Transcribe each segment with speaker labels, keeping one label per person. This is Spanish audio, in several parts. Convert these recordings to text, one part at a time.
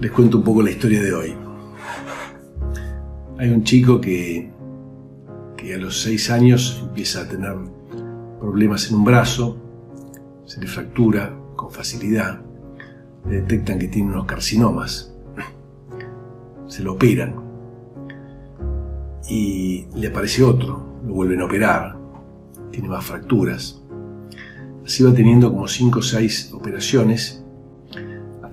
Speaker 1: Les cuento un poco la historia de hoy. Hay un chico que, que a los seis años empieza a tener problemas en un brazo, se le fractura con facilidad, le detectan que tiene unos carcinomas, se lo operan y le aparece otro, lo vuelven a operar, tiene más fracturas. Así va teniendo como 5 o 6 operaciones,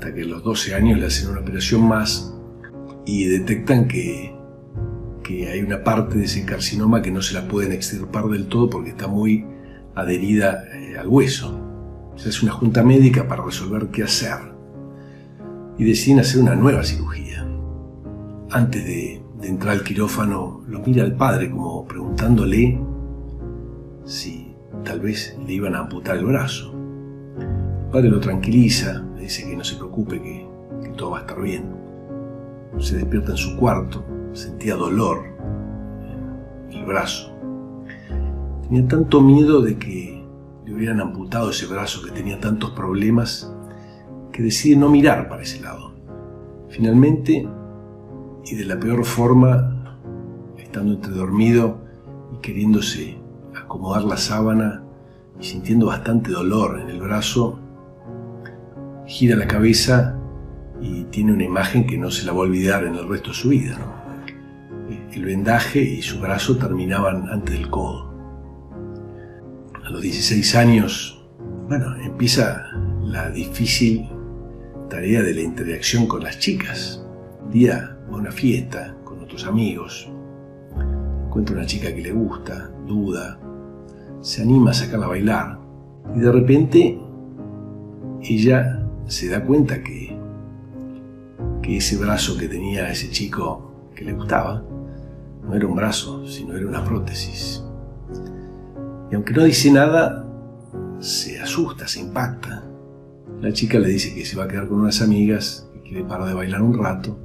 Speaker 1: hasta que a los 12 años le hacen una operación más y detectan que, que hay una parte de ese carcinoma que no se la pueden extirpar del todo porque está muy adherida eh, al hueso. Se hace una junta médica para resolver qué hacer y deciden hacer una nueva cirugía. Antes de, de entrar al quirófano, lo mira al padre como preguntándole si tal vez le iban a amputar el brazo. El padre lo tranquiliza, dice que no se preocupe, que, todo va a estar bien. Se despierta en su cuarto, sentía dolor en el brazo. Tenía tanto miedo de que le hubieran amputado ese brazo que tenía tantos problemas que decide no mirar para ese lado. Finalmente, y de la peor forma, estando entre dormido y queriéndose acomodar la sábana y sintiendo bastante dolor en el brazo, gira la cabeza y tiene una imagen que no se la va a olvidar en el resto de su vida. El vendaje y su brazo terminaban antes del codo. A los 16 años, bueno, empieza la difícil tarea de la interacción con las chicas. Un día va a una fiesta con otros amigos, encuentra una chica que le gusta, duda, se anima a sacarla a bailar y de repente ella se da cuenta que, que ese brazo que tenía ese chico que le gustaba no era un brazo, sino era una prótesis. Y aunque no dice nada, se asusta, se impacta. La chica le dice que se va a quedar con unas amigas, que quiere parar de bailar un rato.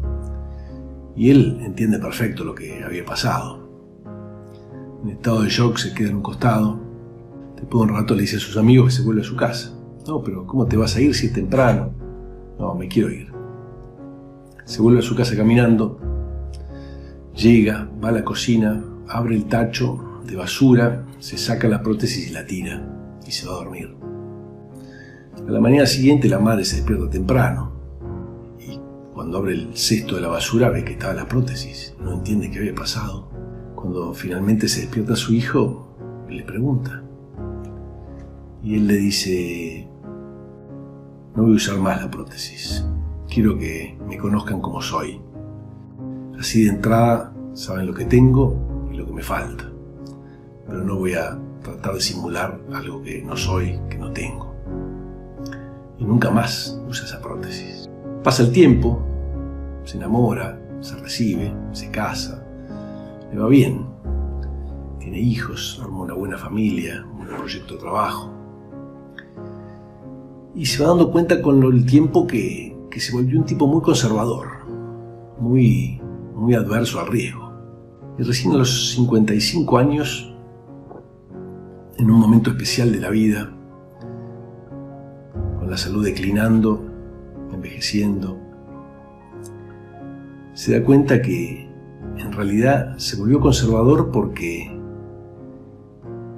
Speaker 1: Y él entiende perfecto lo que había pasado. En estado de shock se queda en un costado Después de un rato le dice a sus amigos que se vuelve a su casa. No, pero ¿cómo te vas a ir si es temprano? No, me quiero ir. Se vuelve a su casa caminando, llega, va a la cocina, abre el tacho de basura, se saca la prótesis y la tira y se va a dormir. A la mañana siguiente la madre se despierta temprano y cuando abre el cesto de la basura ve que estaba la prótesis, no entiende qué había pasado. Cuando finalmente se despierta su hijo, le pregunta, y él le dice, no voy a usar más la prótesis, quiero que me conozcan como soy. Así de entrada saben lo que tengo y lo que me falta, pero no voy a tratar de simular algo que no soy, que no tengo. Y nunca más usa esa prótesis. Pasa el tiempo, se enamora, se recibe, se casa, le va bien, tiene hijos, arma una buena familia, un proyecto de trabajo y se va dando cuenta con el tiempo que, se volvió un tipo muy conservador, muy, muy adverso al riesgo. Y recién a los 55 años, en un momento especial de la vida, con la salud declinando, envejeciendo, se da cuenta que en realidad se volvió conservador porque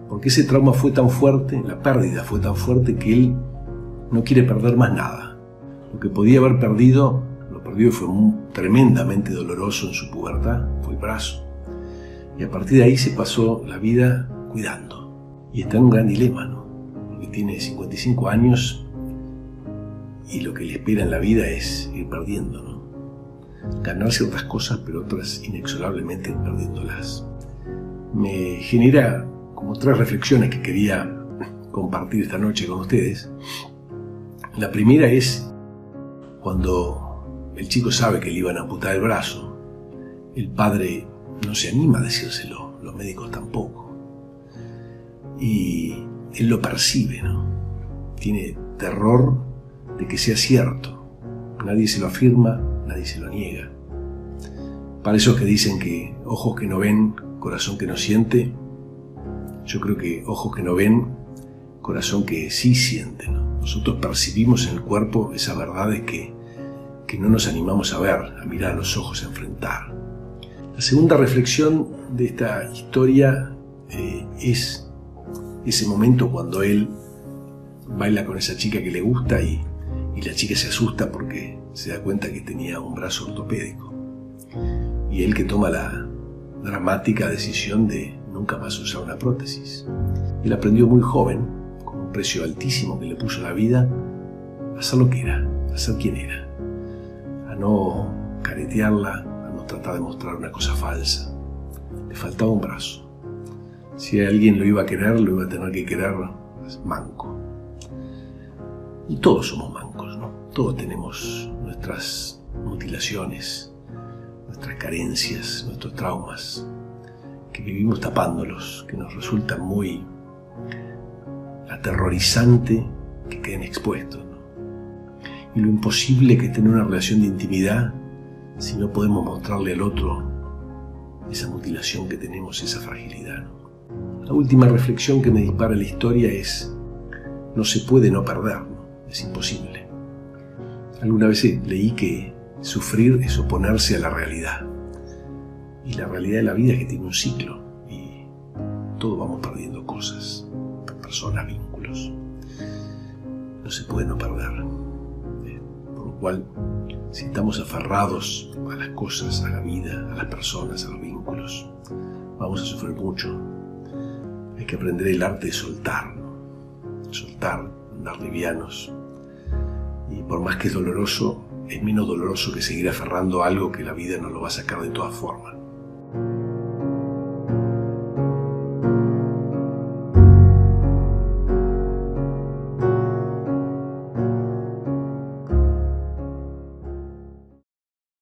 Speaker 1: porque ese trauma fue tan fuerte, la pérdida fue tan fuerte que él no quiere perder más nada. Lo que podía haber perdido, lo perdió y fue tremendamente doloroso en su pubertad, fue el brazo. Y a partir de ahí se pasó la vida cuidando. Y está en un gran dilema, ¿no? Porque tiene 55 años y lo que le espera en la vida es ir perdiendo, ¿no? Ganar ciertas cosas, pero otras inexorablemente perdiéndolas. Me genera como tres reflexiones que quería compartir esta noche con ustedes. La primera es cuando el chico sabe que le iban a amputar el brazo, el padre no se anima a decírselo, los médicos tampoco. Y él lo percibe, ¿no? Tiene terror de que sea cierto. Nadie se lo afirma, nadie se lo niega. Para esos que dicen que ojos que no ven, corazón que no siente, yo creo que ojos que no ven, corazón que sí siente, ¿no? Nosotros percibimos en el cuerpo esas verdades que, que no nos animamos a ver, a mirar a los ojos, a enfrentar. La segunda reflexión de esta historia eh, es ese momento cuando él baila con esa chica que le gusta y, y la chica se asusta porque se da cuenta que tenía un brazo ortopédico. Y él que toma la dramática decisión de nunca más usar una prótesis. Él aprendió muy joven, precio altísimo que le puso la vida, a ser lo que era, a ser quien era, a no caretearla, a no tratar de mostrar una cosa falsa. Le faltaba un brazo. Si alguien lo iba a querer, lo iba a tener que querer manco. Y todos somos mancos, ¿no? Todos tenemos nuestras mutilaciones, nuestras carencias, nuestros traumas, que vivimos tapándolos, que nos resulta muy aterrorizante que queden expuestos. Y lo imposible que es tener una relación de intimidad si no podemos mostrarle al otro esa mutilación que tenemos, esa fragilidad. La última reflexión que me dispara la historia es, no se puede no perder, es imposible. Alguna vez leí que sufrir es oponerse a la realidad. Y la realidad de la vida es que tiene un ciclo y todos vamos perdiendo cosas, personas, vínculos. No se puede no perder. Eh, por lo cual, si estamos aferrados a las cosas, a la vida, a las personas, a los vínculos, vamos a sufrir mucho. Hay que aprender el arte de soltar, soltar, andar livianos. Y por más que es doloroso, es menos doloroso que seguir aferrando algo que la vida no lo va a sacar de todas formas.